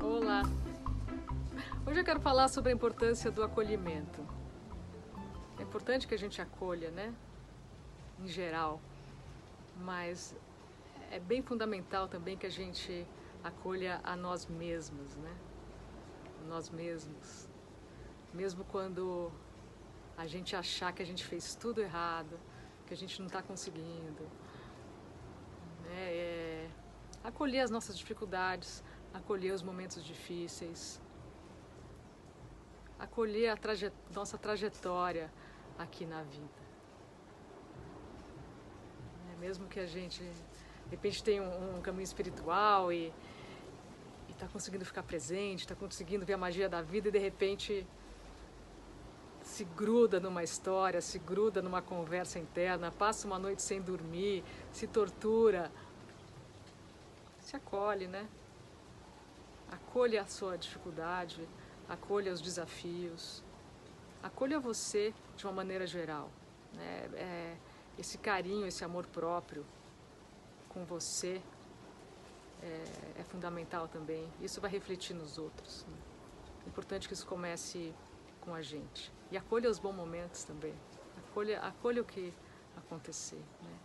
Olá! Hoje eu quero falar sobre a importância do acolhimento. É importante que a gente acolha, né? Em geral, mas é bem fundamental também que a gente acolha a nós mesmos, né? Nós mesmos. Mesmo quando a gente achar que a gente fez tudo errado, que a gente não está conseguindo. Né? É acolher as nossas dificuldades, acolher os momentos difíceis, acolher a traje nossa trajetória aqui na vida. É, mesmo que a gente, de repente, tenha um, um caminho espiritual e está conseguindo ficar presente, está conseguindo ver a magia da vida e de repente se gruda numa história, se gruda numa conversa interna, passa uma noite sem dormir, se tortura, se acolhe, né? Acolha a sua dificuldade, acolha os desafios, acolha você de uma maneira geral. Né? É, esse carinho, esse amor próprio com você é, é fundamental também. Isso vai refletir nos outros. Né? É importante que isso comece com a gente. E acolha os bons momentos também. Acolha, acolha o que acontecer. Né?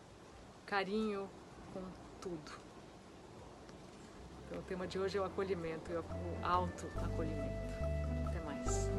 Carinho com tudo. Então o tema de hoje é o acolhimento, o auto-acolhimento. Até mais.